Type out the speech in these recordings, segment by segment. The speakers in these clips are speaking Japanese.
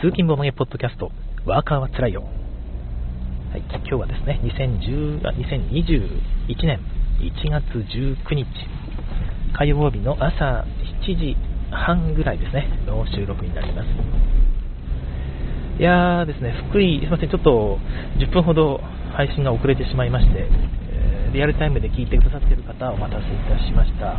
通勤ボマゲポッドキャスト、ワーカーはつらいよ。はい、今日はですね、2010あ2021年1月19日、火曜日の朝7時半ぐらいですね、の収録になります。いやーですね、福井、すいません、ちょっと10分ほど配信が遅れてしまいまして、リアルタイムで聞いてくださっている方、お待たせいたしました。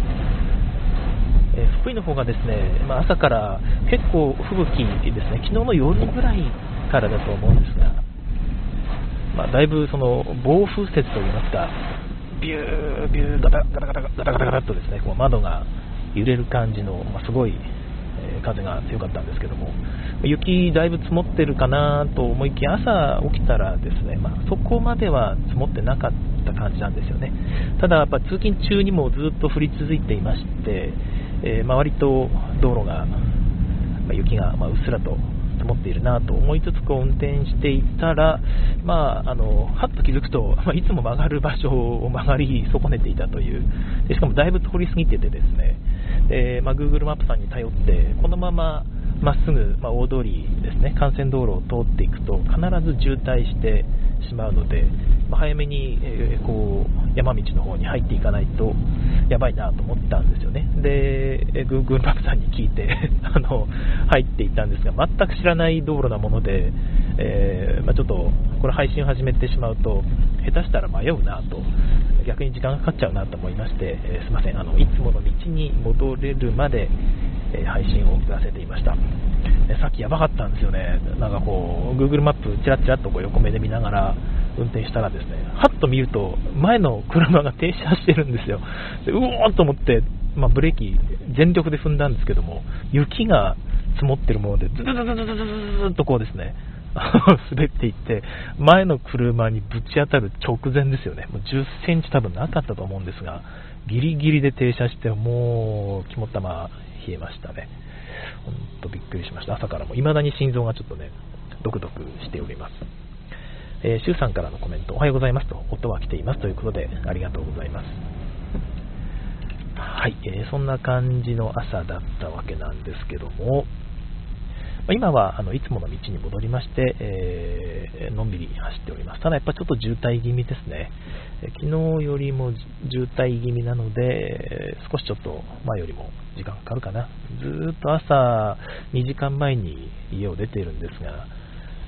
え福井の方がですね、まあ、朝から結構吹雪ですね、昨日の夜ぐらいからだと思うんですが、まあ、だいぶその暴風雪といいますか、ビュービューガタガタガタガタガタガタとですね、こう窓が揺れる感じの、まあ、すごい、え風が強かったんですけども、雪だいぶ積もってるかなと思いきや、朝起きたらですね、まあ、そこまでは積もってなかった感じなんですよね。ただ、やっぱ通勤中にもずっと降り続いていまして、えー、周り、と道路が、まあ、雪が、まうっすらと積もっているなと思いつつこう運転していたら、まあ、あのはっと気づくと、まあ、いつも曲がる場所を曲がり損ねていたというでしかもだいぶ通り過ぎててですね。で、まあ、Google マップさんに頼ってこのまままっすぐ、まあ、大通りですね幹線道路を通っていくと必ず渋滞してしまうので、まあ、早めに、えー、こう山道の方に入っていかないとやばいなと思ったんですよね。で、えー、Google マップさんに聞いて あの入っていったんですが、全く知らない道路なもので、えー、まあ、ちょっとこれ配信を始めてしまうと、下手したら迷うなと、逆に時間がかかっちゃうなと思いまして、えすいませんあの、いつもの道に戻れるまで、え配信をさせていました。さっきやばかったんですよね、なんかこう、Google マップちらちらとこう横目で見ながら運転したらですね、はっと見ると、前の車が停車してるんですよ。でうおーと思って、まあ、ブレーキ全力で踏んだんですけども、雪が積もってるもので、ズズズズズズズズとこうですね、滑っていって、前の車にぶち当たる直前ですよね、もう10センチ多分なかったと思うんですが、ギリギリで停車して、もう肝っ玉冷えましたね。ほんとびっくりしました。朝からも未だに心臓がちょっとね、ドクドクしております。えー、シュウさんからのコメント、おはようございますと、音は来ていますということで、ありがとうございます。はい、えー、そんな感じの朝だったわけなんですけども、今はあのいつもの道に戻りまして、えー、のんびり走っております。ただやっぱちょっと渋滞気味ですね。昨日よりも渋滞気味なので、少しちょっと前よりも時間かかるかな。ずっと朝2時間前に家を出ているんですが、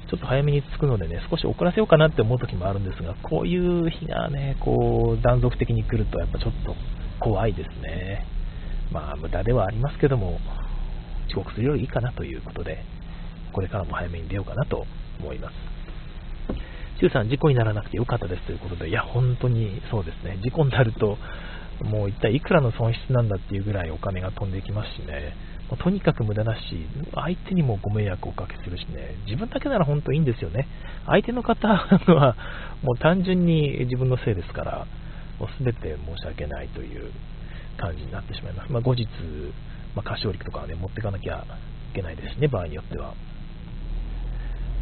ちょっと早めに着くのでね、少し遅らせようかなって思う時もあるんですが、こういう日がね、こう断続的に来るとやっぱちょっと怖いですね。まあ無駄ではありますけども、遅刻するよりいいかなということで、これからも早めに出ようかなと思います。周さん、事故にならなくてよかったですということで、いや、本当にそうですね、事故になると、もう一体いくらの損失なんだっていうぐらいお金が飛んでいきますしね、もうとにかく無駄だし、相手にもご迷惑をおかけするしね、自分だけなら本当いいんですよね。相手の方はもう単純に自分のせいですから、もう全て申し訳ないという感じになってしまいます。まあ、後日、まあ、歌唱力とかはね、持っていかなきゃいけないですしね、場合によっては。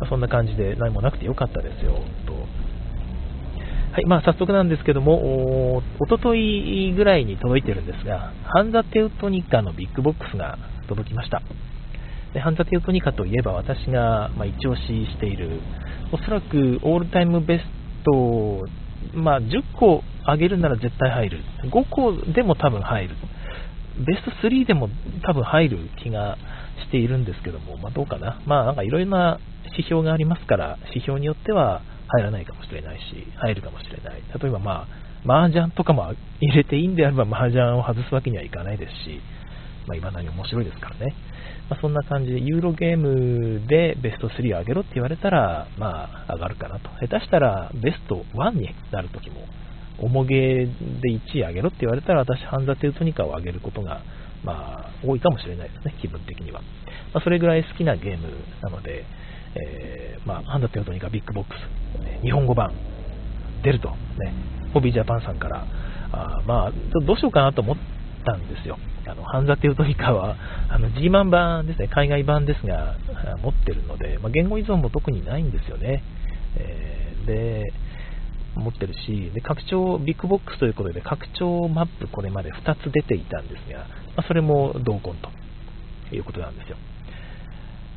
まあ、そんな感じで何もなくてよかったですよ、と。はい、まあ早速なんですけども、おとといぐらいに届いてるんですが、ハンザテウトニカのビッグボックスが届きました。でハンザテウトニカといえば私が、まあ、一押ししている、おそらくオールタイムベスト、まあ、10個上げるなら絶対入る。5個でも多分入る。ベスト3でも多分入る気がしているんですけども、まあ、どうかな。まあなんかいろいろな指標がありますから、指標によっては入らないかもしれないし、入るかもしれない。例えばまあ、麻雀とかも入れていいんであれば麻雀を外すわけにはいかないですし、まあ、未だに面白いですからね。まあ、そんな感じで、ユーロゲームでベスト3を上げろって言われたら、まあ、上がるかなと。下手したら、ベスト1になるときも、重げで1位上げろって言われたら、私、ハンザテウトニカを上げることが、まあ、多いかもしれないですね、気分的には。まあ、それぐらい好きなゲームなので、えー、まあ、ハンダテオトニカビッグボックス、日本語版、出ると、ね、ホビージャパンさんから、あまあ、どうしようかなと思ったんですよ。あの、ハンザテオトニカは、あの、G マン版ですね、海外版ですが、持ってるので、まあ、言語依存も特にないんですよね。えー、で、持ってるし、で、拡張、ビッグボックスということで、拡張マップこれまで2つ出ていたんですが、まあ、それも同梱ということなんですよ。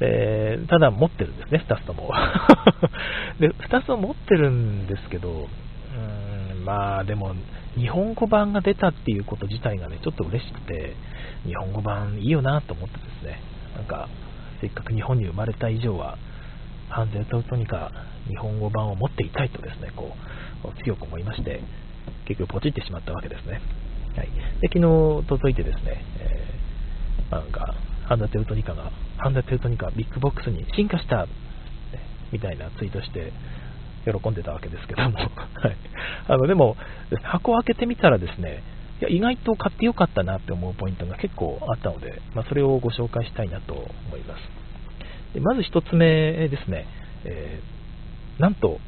でただ持ってるんですね、2つとも。で、2つとも持ってるんですけど、うーん、まあでも、日本語版が出たっていうこと自体がね、ちょっと嬉しくて、日本語版いいよなと思ってですね、なんか、せっかく日本に生まれた以上は、ハンゼルトトニカ日本語版を持っていたいとですね、こう、強く思いまして、結局ポチってしまったわけですね。はい。で、昨日届いてですね、えー、なんか、ハンダテウトニカが、ハンダテウトニカビッグボックスに進化した、みたいなツイートして、喜んでたわけですけども、はい。あの、でも、箱を開けてみたらですね、いや意外と買ってよかったなって思うポイントが結構あったので、まあ、それをご紹介したいなと思います。でまず1つ目ですね、えー、なんと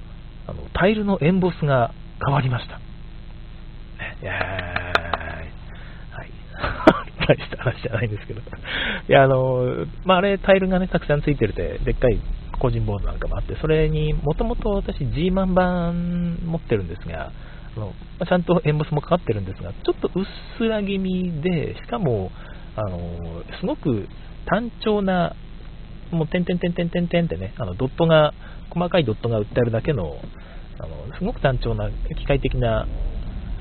あのタイルのエンボスが変わりました。いやー、はい。大した話じゃないんですけど。いや、あの、まあ、あれ、タイルがね、たくさんついてるで、でっかい個人ボードなんかもあって、それにもともと私 G マン版持ってるんですが、あのちゃんとエンボスもかかってるんですが、ちょっとうっすら気味で、しかも、あのすごく単調な、もう点々点々点々ってね、あのドットが、細かいドットが売ってあるだけの、あのすごく単調な機械的な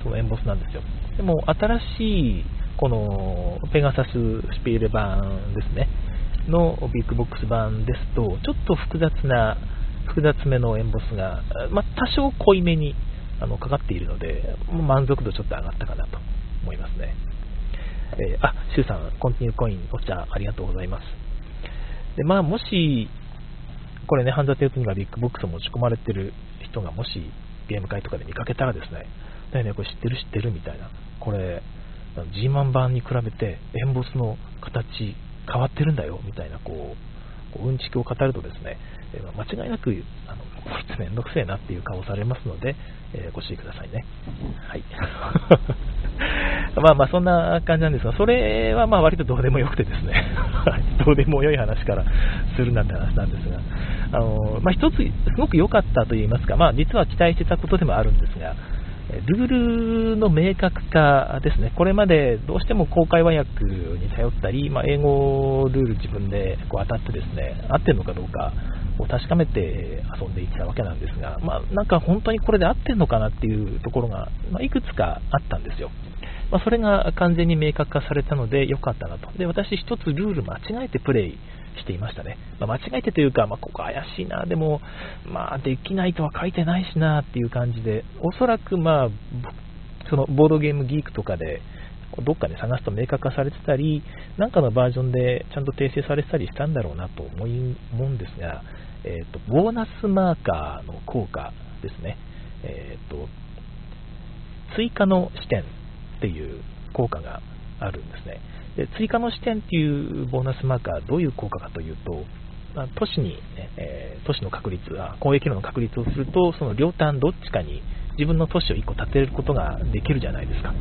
そのエンボスなんですよ。でも新しいこのペガサススピール版ですね、のビッグボックス版ですと、ちょっと複雑な、複雑めのエンボスが、まあ、多少濃いめにあのかかっているので、満足度ちょっと上がったかなと思いますね。えー、あ、シュウさん、コンティニューコイン、お茶ありがとうございます。で、まあ、もし、これね、ハンザテープにはビッグボックスを持ち込まれてる人がもしゲーム会とかで見かけたらですね、だよね、これ知ってる知ってるみたいな、これ、G マン版に比べてエンボスの形変わってるんだよみたいなこううんちくを語るとですね、間違いなくあのこいつめんどくせえなっていう顔されますので、えー、ご注意くださいね。はい。まあまあそんな感じなんですが、それはまあ割とどうでもよくてですね、どうでもよい話からするなんて話なんですが、あのまあ、一つすごく良かったと言いますか、まあ、実は期待してたことでもあるんですが、ルールの明確化ですね、これまでどうしても公開和訳に頼ったり、まあ、英語ルール自分でこう当たってですね合ってるのかどうかを確かめて遊んでいったわけなんですが、まあ、なんか本当にこれで合ってるのかなっていうところが、まあ、いくつかあったんですよ。まあ、それが完全に明確化されたので良かったなと。で、私一つルール間違えてプレイしていましたね。まあ、間違えてというか、まあ、ここ怪しいな、でも、まあ、できないとは書いてないしなっていう感じで、おそらく、まあ、そのボードゲームギークとかで、どっかで探すと明確化されてたり、なんかのバージョンでちゃんと訂正されてたりしたんだろうなと思うんですが、えーと、ボーナスマーカーの効果ですね、えーと、追加の視点っていう効果があるんですね。で追加の視点っていうボーナスマーカー、どういう効果かというと、まあ、都市に、ね、えー、都市の確率あ、攻撃の確率をすると、その両端どっちかに自分の都市を1個建てることができるじゃないですか。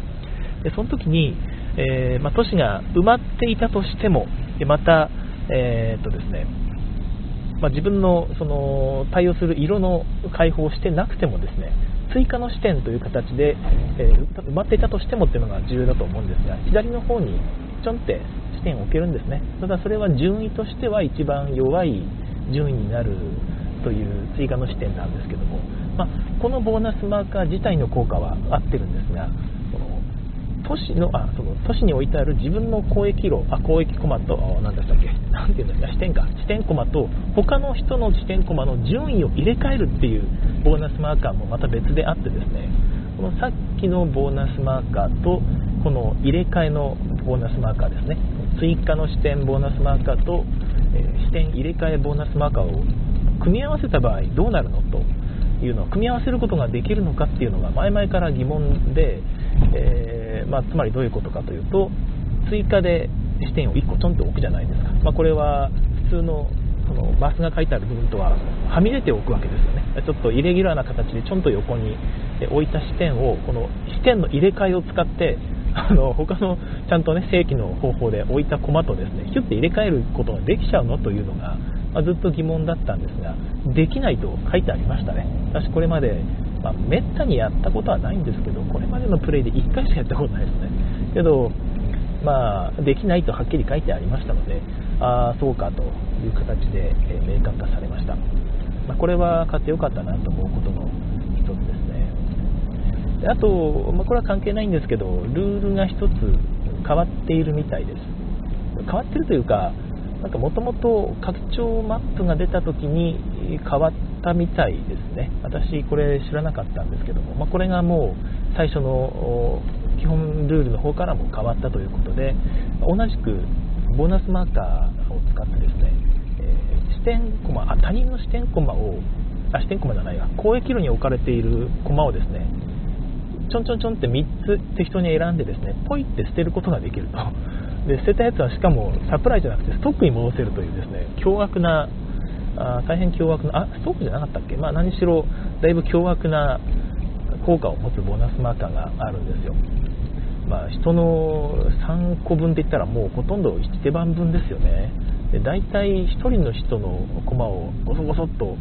でその時に、えー、まあ、都市が埋まっていたとしても、でまた、えー、とですね、まあ、自分のその対応する色の解放をしてなくてもですね追加の視点という形で、えー、埋まっていたとしてもっていうのが重要だと思うんですが左の方にちょんって視点を置けるんですね。ただそれは順位としては一番弱い順位になるという追加の視点なんですけども、まあ、このボーナスマーカー自体の効果は合ってるんですが、都市のあその都市に置いてある自分の交易路、あ交易コマと、何だったっけ、なんていうんですか、視点か、視点コマと、他の人の視点コマの順位を入れ替えるっていうボーナスマーカーもまた別であってですね、このさっきのボーナスマーカーと、この入れ替えのボーナスマーカーですね。追加の視点ボーナスマーカーと、えー、視点入れ替えボーナスマーカーを組み合わせた場合どうなるのというのを組み合わせることができるのかっていうのが前々から疑問で、えー、まあ、つまりどういうことかというと追加で視点を1個ちょんと置くじゃないですか、まあ、これは普通のそのマスが書いてある部分とははみ出ておくわけですよね。ちょっとイレギュラーな形でちょんと横に置いた視点をこの視点の入れ替えを使ってあの他のちゃんとね正規の方法で置いた駒とですねヒュッて入れ替えることができちゃうのというのが、まあ、ずっと疑問だったんですができないと書いてありましたね。私これまで、まあ、めったにやったことはないんですけどこれまでのプレイで1回しかやったことないですね。けどまあできないとはっきり書いてありましたのでああそうかという形で、え明確化されました、まあ、これは買ってよかったなと思うことの一つですね。であと、まあ、これは関係ないんですけどルールが一つ変わっているみたいです。変わってるというかなんかもともと拡張マップが出た時に変わったみたいですね。私これ知らなかったんですけども、まあ、これがもう最初の基本ルールの方からも変わったということで同じくボーナスマーカーを使ってですね、えー、視点コマあ他人の視点コマをあ視点コマじゃないわ。攻撃路に置かれているコマをですねちょんちょんちょんって3つ適当に選んでですねポイって捨てることができると。で捨てたやつはしかもサプライじゃなくてストックに戻せるというですね凶悪なあ大変凶悪なあストックじゃなかったっけ、まあ、何しろだいぶ凶悪な効果を持つボーナスマーカーがあるんですよ、まあ、人の3個分って言ったらもうほとんど1手番分ですよね。で大体1人の人の駒をゴソゴソっと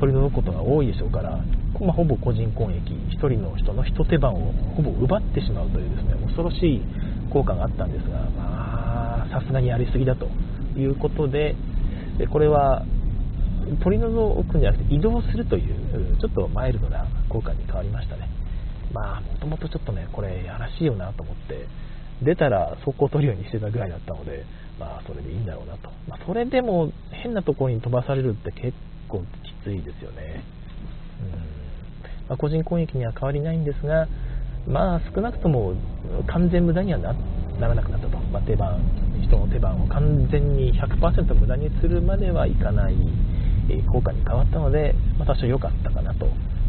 取り除くことが多いでしょうから、まあ、ほぼ個人攻撃。1人の人の1手番をほぼ奪ってしまうというですね恐ろしい効果があったんですが、まあ、さすがにやりすぎだということで、これは取り除くんじゃなくて移動するというちょっとマイルドな効果に変わりましたね。まあもともとちょっとねこれやらしいよなと思って出たら速攻取るようにしてたぐらいだったのでまあそれでいいんだろうなと、まあ、それでも変なところに飛ばされるって結構きついですよね。うん、まあ、個人攻撃には変わりないんですがまあ少なくとも完全無駄にはならなくなったと、まあ、手番人の手番を完全に100%無駄にするまではいかない。効果に変わったので、まあ、多少良かったかなと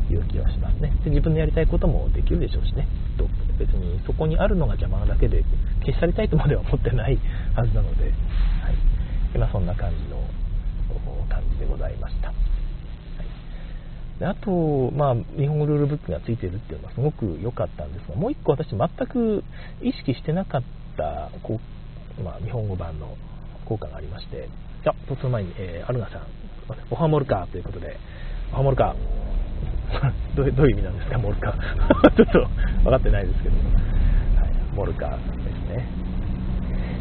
いう気はしますね。で自分のやりたいこともできるでしょうしね。と。別にそこにあるのが邪魔なだけで消し去りたいとまでは思ってないはずなので、はい。まあ、そんな感じの感じでございました、はい、であと、まあ、日本語ルールブックがついてるっていうのはすごく良かったんですがもう1個私全く意識してなかったこう、まあ、日本語版の効果がありましていや、その前に、えー、アルガさん、オハモルカーということで、オハモルカー どういう意味なんですか、モルカー ちょっと分かってないですけど、はい、モルカーですね。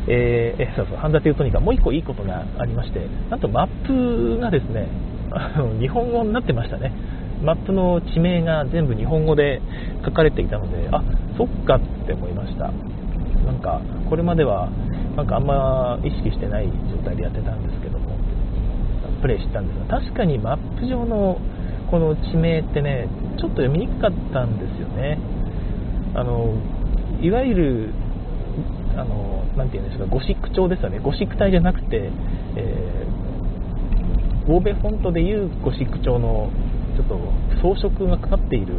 えー、えそうそう、ハンダテウトニカ、もう1個いいことがありまして、なんとマップがですね、あの日本語になってましたね。マップの地名が全部日本語で書かれていたので、あそっかって思いました。なんか、これまでは、なんかあんま意識してない状態でやってたんですけども、プレイしたんですが、確かにマップ上のこの地名ってね、ちょっと読みにくかったんですよね。あのいわゆる、あのなて言うんですか、ゴシック調ですよね、ゴシック体じゃなくて、えー、欧米フォントでいうゴシック調のちょっと装飾がかかっている、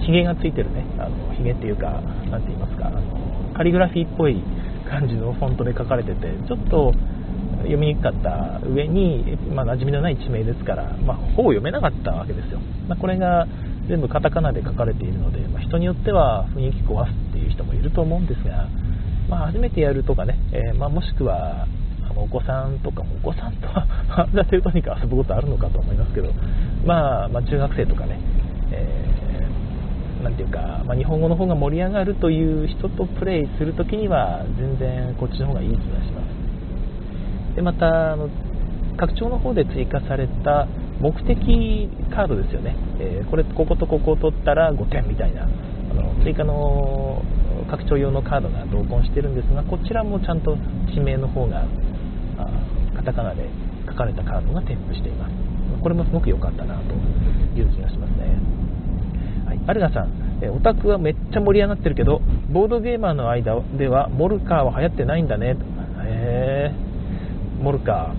ひげがついてるね、あのひげっていうか、なんて言いますか、あのカリグラフィーっぽい感じのフォントで書かれてて、ちょっと読みにくかった上に、まあ、馴染みのない地名ですから、まあ、ほぼ読めなかったわけですよ。まあ、これが全部カタカナで書かれているので、まあ、人によっては雰囲気壊すっていう人もいると思うんですが、まあ、初めてやるとかね、えー、まあ、もしくはあのお子さんとかも、お子さんとは、ハンダテとにか遊ぶことあるのかと思いますけど、まあ、まあ、中学生とかね、えー、なんていうか、まあ、日本語の方が盛り上がるという人とプレイするときには、全然こっちの方がいい気がします。でまたあの拡張の方で追加された目的カードですよね、えー、これこことここを取ったら5点みたいなあの追加の拡張用のカードが同梱してるんですがこちらもちゃんと地名の方があカタカナで書かれたカードが添付しています。これもすごく良かったなという気がしますね、はい、アルガさんオタクはめっちゃ盛り上がってるけどボードゲーマーの間ではモルカーは流行ってないんだね。へえモルカ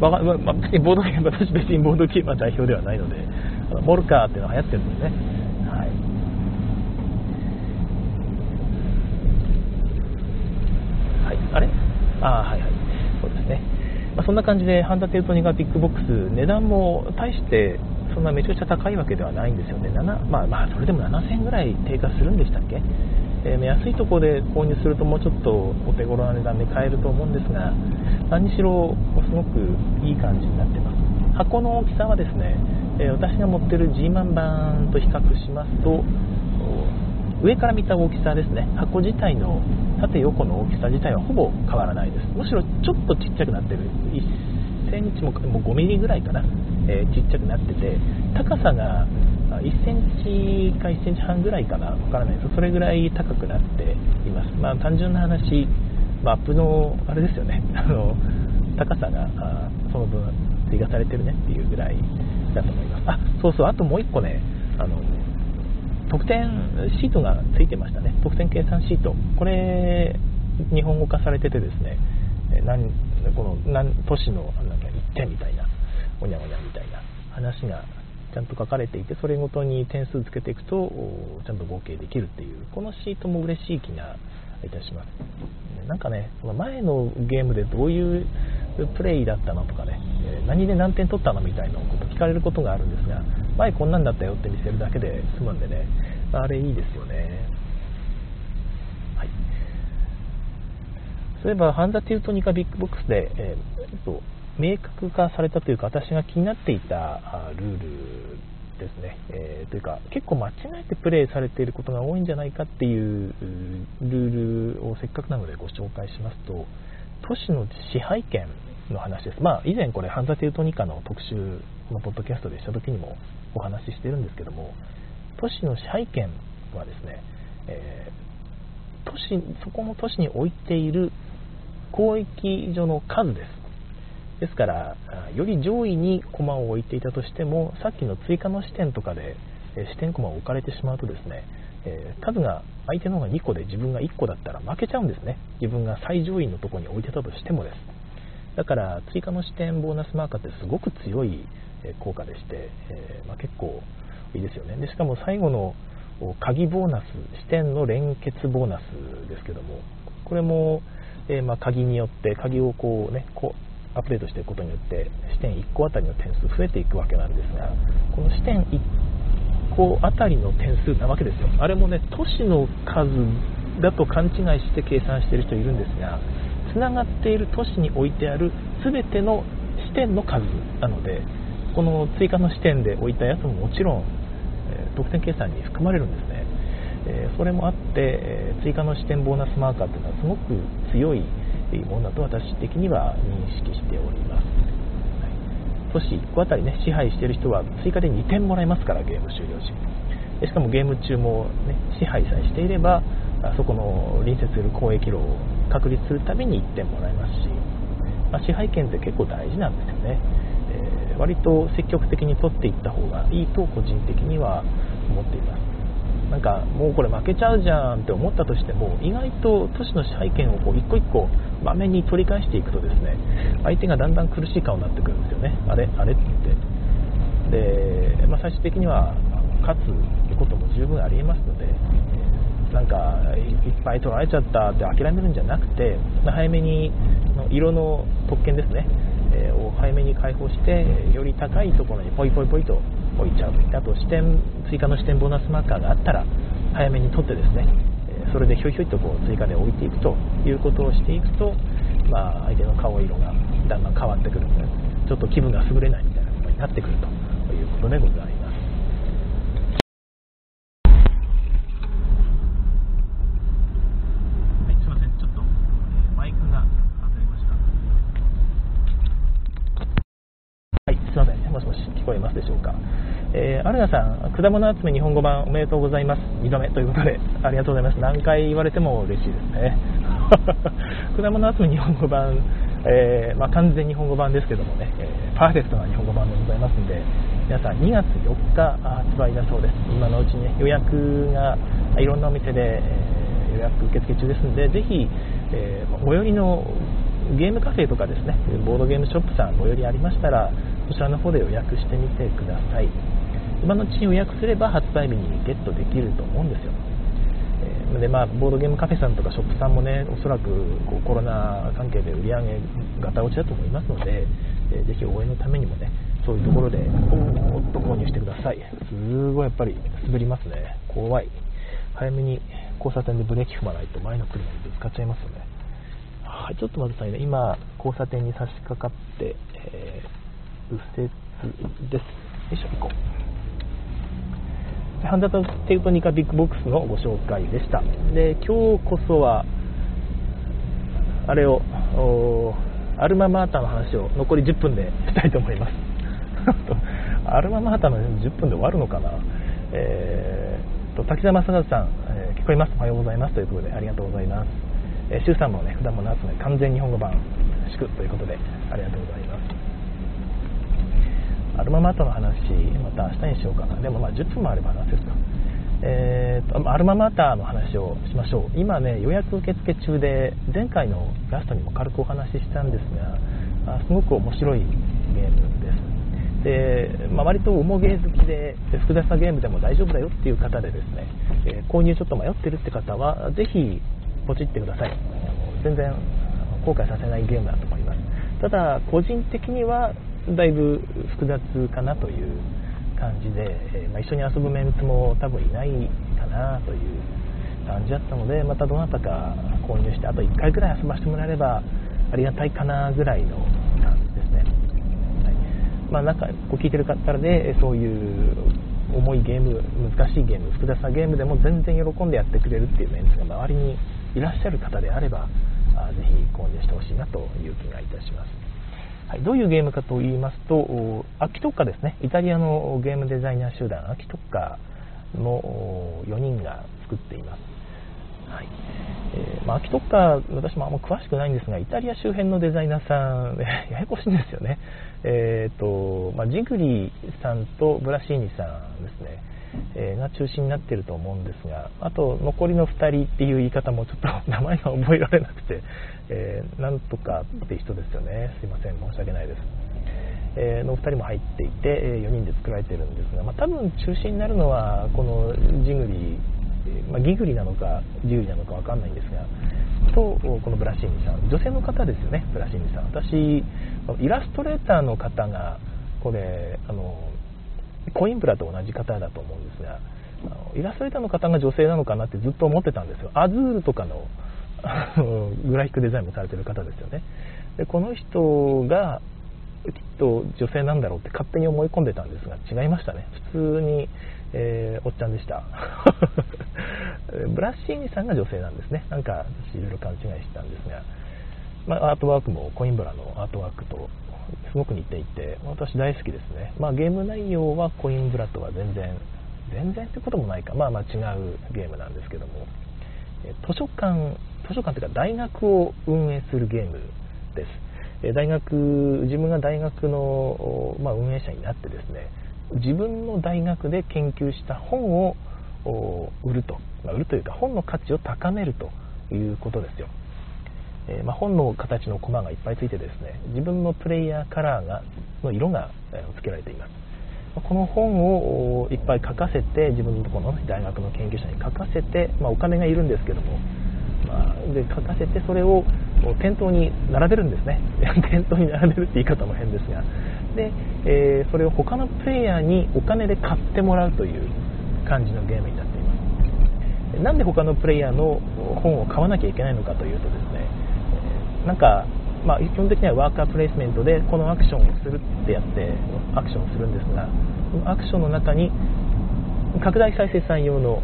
ー、まあ、まあ、別にボードゲーム、私別にボードゲームは代表ではないので、あのモルカーっていうのは流行ってるんですね。はい。はい、あれ？あ、はいはい。そうですね。まあ、そんな感じで、ハンダテルトニガーピックボックス、値段も大してそんなめちゃくちゃ高いわけではないんですよね。7まあまあ、それでも7000円ぐらい低下するんでしたっけ？えー、安いところで購入するともうちょっとお手頃な値段で買えると思うんですが何しろすごくいい感じになってます。箱の大きさはですね、えー、私が持ってる G マン版と比較しますと上から見た大きさですね。箱自体の縦横の大きさ自体はほぼ変わらないです。むしろちょっとちっちゃくなってる。1センチもも5ミリぐらいかな、えー、ちっちゃくなってて高さが1センチか1センチ半ぐらいかなわからないです。それぐらい高くなっています。まあ単純な話マップのあれですよね。あの高さがその分追加されてるねっていうぐらいだと思います。あそうそう。あともう1個ねあの得点シートがついてましたね。得点計算シート。これ日本語化されててですね何この何都市のなんか1点みたいな。おにゃおにゃみたいな話がちゃんと書かれていてそれごとに点数つけていくとちゃんと合計できるっていうこのシートも嬉しい気がいたします。なんかねその前のゲームでどういうプレイだったのとかね何で何点取ったのみたいなこと聞かれることがあるんですが前こんなんだったよって見せるだけで済むんでねあれいいですよね。はい。そういえばハンザ・ティルトニカビッグボックスで、えー、と明確化されたというか私が気になっていたルールですね、えー、というか結構間違えてプレイされていることが多いんじゃないかっていうルールをせっかくなのでご紹介しますと都市の支配権の話です。まあ、以前これ、ハンザ・テウトニカの特集のポッドキャストでした時にもお話ししてるんですけども、都市の支配権はですね、えー、都市そこの都市に置いている交易所の数です。ですから、より上位に駒を置いていたとしても、さっきの追加の視点とかで視点駒を置かれてしまうとですね、数が相手の方が2個で自分が1個だったら負けちゃうんですね。自分が最上位のところに置いてたとしてもです。だから追加の視点ボーナスマーカーってすごく強い効果でして、まあ、結構いいですよねでしかも最後の鍵ボーナス視点の連結ボーナスですけどもこれも、まあ、鍵によって鍵をこうねこうアップデートしていくことによって視点1個あたりの点数増えていくわけなんですがこの視点1個あたりの点数なわけですよ。あれもね都市の数だと勘違いして計算している人いるんですがつながっている都市に置いてある全ての視点の数なのでこの追加の視点で置いたやつももちろん、え得点計算に含まれるんですね、えそれもあって、え追加の視点ボーナスマーカーというのはすごく強いものだと私的には認識しております、はい、都市1個あたりね支配している人は追加で2点もらえますからゲーム終了時。しかもゲーム中も、ね、支配さえしていればそこの隣接する交易路を確立するために1点もらえますし、まあ、支配権って結構大事なんですよね、えー、割と積極的に取っていった方がいいと個人的には思っています。なんかもうこれ負けちゃうじゃんって思ったとしても意外と都市の支配権をこう一個一個場面に取り返していくとですね相手がだんだん苦しい顔になってくるんですよね。あれあれって。で、まあ、最終的には勝つことも十分ありえますのでなんかいっぱい取られちゃったって諦めるんじゃなくて早めに色の特権ですね、え、を早めに解放してより高いところにポイポイポイと置いちゃうあと視点追加の視点ボーナスマーカーがあったら早めに取ってですねそれでひょいひょいとこう追加で置いていくということをしていくと、まあ、相手の顔色がだんだん変わってくるのでちょっと気分が優れないみたいなことになってくるということでございます。アルナさん、果物集め日本語版おめでとうございます。2度目ということで、ありがとうございます。何回言われても嬉しいですね。果物集め日本語版、えー、まあ、完全日本語版ですけどもね、えー、パーフェクトな日本語版でございますんで、皆さん2月4日発売だそうです。今のうちに、ね、予約がいろんなお店で、えー、予約受付中ですんで、ぜひ、え最寄りのゲームカフェとかですね、ボードゲームショップさん最寄りありましたら、そちらの方で予約してみてください。今のうちに予約すれば発売日にゲットできると思うんですよ。えー、でまあ、ボードゲームカフェさんとかショップさんもね、おそらくこうコロナ関係で売り上げがた落ちだと思いますので、えー、ぜひ応援のためにもね、そういうところでおっと購入してください。すごいやっぱり滑りますね。怖い。早めに交差点でブレーキ踏まないと前の車にぶつかっちゃいますよね。はい、ちょっと待ってくださいね。今、交差点に差し掛かって、えー、右折です。よいしょ、行こう。ハンダテウトニカビッグボックスのご紹介でした。で、今日こそは、あれを、アルママータの話を残り10分で したいと思います。アルママータの10分で終わるのかな？えー、と、滝沢正和さん、えー、聞こえます？おはようございますということでありがとうございます。えー、周さんもね、普段も夏の完全日本語版、祝ということでありがとうございます。アルママータの話、また明日にしようかな。でもまあ10分もあれば話せるか。えーと、アルママータの話をしましょう。今ね、予約受付中で、前回のラストにも軽くお話ししたんですが、すごく面白いゲームです。で、まあ、割と重ゲー好きで、複雑なゲームでも大丈夫だよっていう方でですね、えー、購入ちょっと迷ってるって方は、ぜひポチってください。全然後悔させないゲームだと思います。ただ、個人的にはだいぶ複雑かなという感じで、え、まあ、一緒に遊ぶメンツも多分いないかなという感じだったのでまたどなたか購入してあと1回ぐらい遊ばせてもらえればありがたいかなぐらいの感じですね、はい。まあ、なんかこう聞いてる方でそういう重いゲーム難しいゲーム複雑なゲームでも全然喜んでやってくれるっていうメンツが周りにいらっしゃる方であればあぜひ購入してほしいなという気がいたします。はい、どういうゲームかと言いますと、アキトッカですね、イタリアのゲームデザイナー集団、アキトッカの4人が作っています。はいえー、まあ、アキトッカ私もあんま詳しくないんですが、イタリア周辺のデザイナーさん、ややこしいんですよね。えーとまあ、ジグリさんとブラシーニさんですね。えー、が中心になってると思うんですが、あと残りの2人っていう言い方もちょっと 名前が覚えられなくて、えー、なんとかって人ですよね、すいません、申し訳ないです。えー、の2人も入っていて、え4人で作られてるんですが、まあ、多分中心になるのは、このジグリ、まあ、ギグリなのかジグリなのか分かんないんですが、とこのブラシーニさん、女性の方ですよね、ブラシーニさん。私、イラストレーターの方が、これ、あのコインプラと同じ方だと思うんですが、イラストレーターの方が女性なのかなってずっと思ってたんですよ。アズールとかのグラフィックデザインもされてる方ですよね。でこの人がきっと女性なんだろうって勝手に思い込んでたんですが違いましたね。普通に、えー、おっちゃんでした。ブラッシーニさんが女性なんですね。なんか私いろいろ勘違いしてたんですが、まあ、アートワークもコインブラのアートワークとすごく似ていて私大好きですね、まあ、ゲーム内容はコインブラとは全然全然ってこともないか。まあまあ違うゲームなんですけども。図書館図書館というか大学を運営するゲームです。大学自分が大学の、まあ、運営者になってですね自分の大学で研究した本を売ると、まあ、売るというか本の価値を高めるということですよ。えー、まあ、本の形のコマがいっぱいついてですね自分のプレイヤーカラーがの色が、え付けられています。この本をいっぱい書かせて自分のところの大学の研究者に書かせて、まあ、お金がいるんですけども、まあ、で書かせてそれを店頭に並べるんですね。店頭に並べるって言い方も変ですが。で、えー、それを他のプレイヤーにお金で買ってもらうという感じのゲームになっています。なんで他のプレイヤーの本を買わなきゃいけないのかというとですねなんか、まあ、基本的にはワーカープレイスメントでこのアクションをするってやってアクションをするんですがそのアクションの中に拡大再生産用の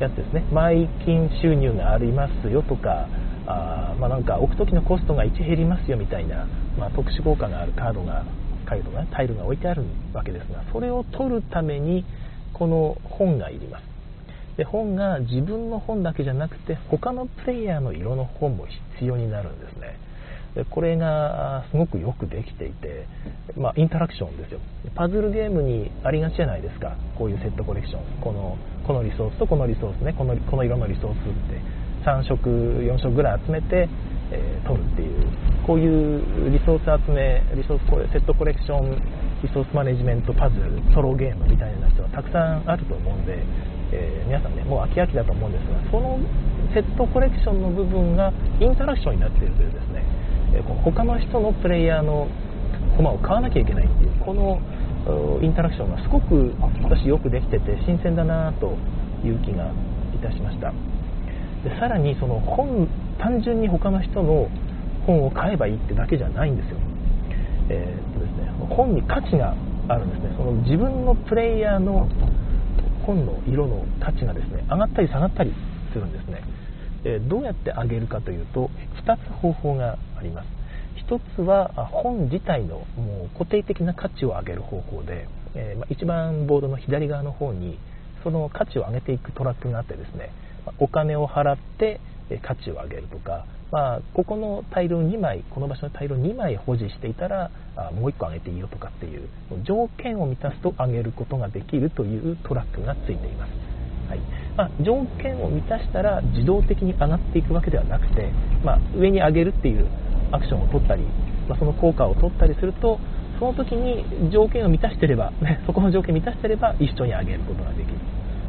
やつですね。毎金収入がありますよとかあまあ、なんか置く時のコストが1減りますよみたいな、まあ、特殊効果があるカードがカードが、タイルが置いてあるわけですがそれを取るためにこの本がいります。で本が自分の本だけじゃなくて他のプレイヤーの色の本も必要になるんですね。でこれがすごくよくできていて、まあ、インタラクションですよ。パズルゲームにありがちじゃないですか。こういうセットコレクション。このこのリソースとこのリソースね。このこの色のリソースって。3色4色ぐらい集めて、えー、取るっていう。こういうリソース集めリソースこれセットコレクションリソースマネジメントパズルソロゲームみたいな人はたくさんあると思うんでえー、皆さんねもう飽き飽きだと思うんですがそのセットコレクションの部分がインタラクションになっているというですね、えー、この他の人のプレイヤーの駒を買わなきゃいけないっていうこのインタラクションがすごく私よくできてて新鮮だなという気がいたしました。でさらにその本単純に他の人の本を買えばいいってだけじゃないんですよ、えー、っとですね、本に価値があるんですね。その自分のプレイヤーの本の色の価値がですね上がったり下がったりするんですね、えどうやって上げるかというと2つ方法があります。1つは本自体のもう固定的な価値を上げる方法で、えま一番ボードの左側の方にその価値を上げていくトラックがあってですねお金を払って価値を上げるとか、まあ、ここのタイルを2枚この場所のタイルを2枚保持していたらあもう1個上げていいよとかっていう条件を満たすと上げることができるというトラックがついています、はい。まあ、条件を満たしたら自動的に上がっていくわけではなくて、まあ、上に上げるっていうアクションを取ったり、まあ、その効果を取ったりするとその時に条件を満たしてれば、ね、そこの条件を満たしてれば一緒に上げることができる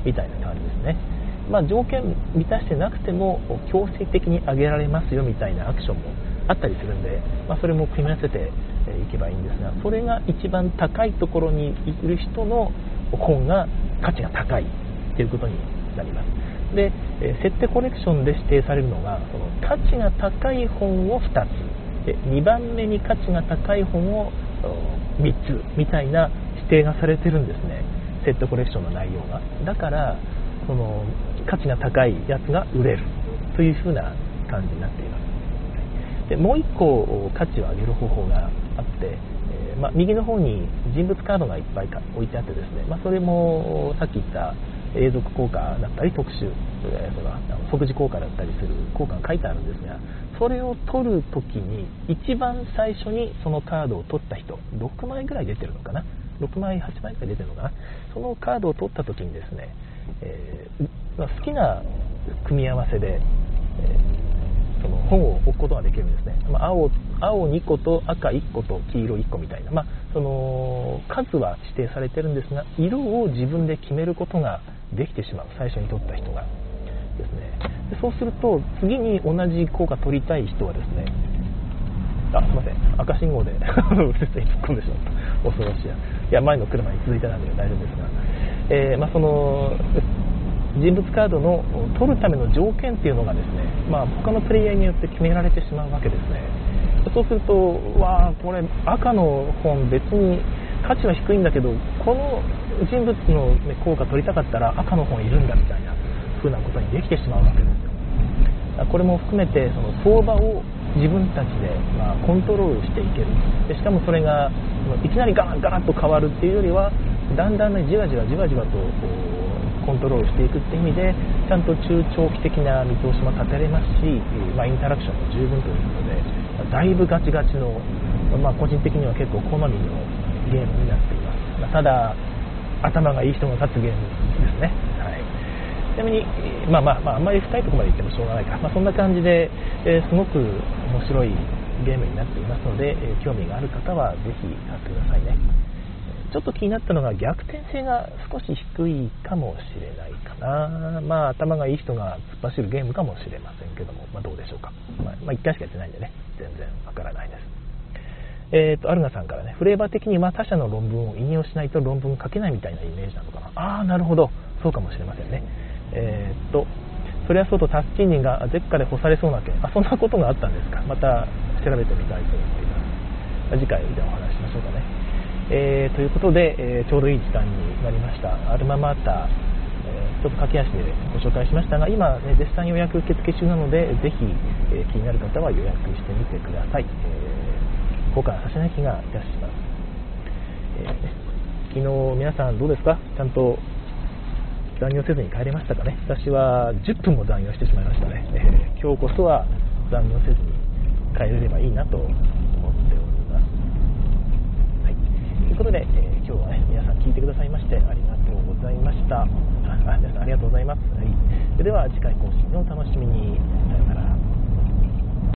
みたいな感じですね。まあ、条件満たしてなくても強制的に上げられますよみたいなアクションもあったりするんで、まあ、それも組み合わせていけばいいんですがそれが一番高いところにいる人の本が価値が高いということになります。で設定コレクションで指定されるのがその価値が高い本を2つで2番目に価値が高い本を3つみたいな指定がされてるんですね。セットコレクションの内容が。だからその価値が高いやつが売れるという風な感じになっています。でもう1個価値を上げる方法があって、えー、まあ、右の方に人物カードがいっぱい置いてあってですね、まあ、それもさっき言った永続効果だったり特殊その即時効果だったりする効果が書いてあるんですがそれを取るときに一番最初にそのカードを取った人6枚ぐらい出てるのかな？6枚8枚ぐらい出てるのかな？そのカードを取ったときにですねえー、まあ、好きな組み合わせで、えー、その本を置くことができるんですね、まあ、青青2個と赤1個と黄色1個みたいな、まあ、その数は指定されてるんですが色を自分で決めることができてしまう。最初に取った人が。ですね。でそうすると次に同じ効果取りたい人はですねあすいません。赤信号で右折に突っ込んでしまった。恐ろしいやいや前の車に続いてなんで大丈夫ですが。えー、まあ、その人物カードの取るための条件っていうのがですね、まあ、他のプレイヤーによって決められてしまうわけですね。そうするとわあこれ赤の本別に価値は低いんだけどこの人物の、ね、効果取りたかったら赤の本いるんだみたいな風なことにできてしまうわけですよ。これも含めてその相場を自分たちで、まあ、コントロールしていける。でしかもそれがいきなりガラッガラッと変わるっていうよりはだんだんねじわじわじわじわとコントロールしていくって意味でちゃんと中長期的な見通しも立てれますし、まあ、インタラクションも十分ということでだいぶガチガチの、まあ、個人的には結構好みのゲームになっています、まあ、ただ頭がいい人が勝つゲームですね、はい、ちなみに、まあまあまあ、あんまり深いところまで行ってもしょうがないか、まあ、そんな感じで、えー、すごく面白いゲームになっていますので、えー、興味がある方はぜひ買ってくださいね。ちょっと気になったのが逆転性が少し低いかもしれないかな。まあ頭がいい人が突っ走るゲームかもしれませんけども、まあ、どうでしょうか。まあ、まあ、1回しかやってないんでね、全然わからないです。えっ、ー、と、アルガさんからね、フレーバー的にま他社の論文を引用しないと論文書けないみたいなイメージなのかな。ああ、なるほど。そうかもしれませんね。えっ、ー、と、それはそうとタスチン人がゼッカで干されそうな件、あ、そんなことがあったんですか。また調べてみたいと思っています。次回でお話しましょうかね。えー、ということで、えー、ちょうどいい時間になりました。アルママータ、えー、ちょっと駆け足でご紹介しましたが今、ね、絶賛予約受付中なのでぜひ、えー気になる方は予約してみてください、えー、交換させない気がいたします、えー昨日皆さんどうですか？ちゃんと残業せずに帰れましたかね？私は10分も残業してしまいましたね、え今日こそは残業せずに帰れればいいなということで、えー、今日はね、皆さん聞いてくださいましてありがとうございました。あ皆さんありがとうございます。はい、それでは次回更新をお楽しみに。さようなら。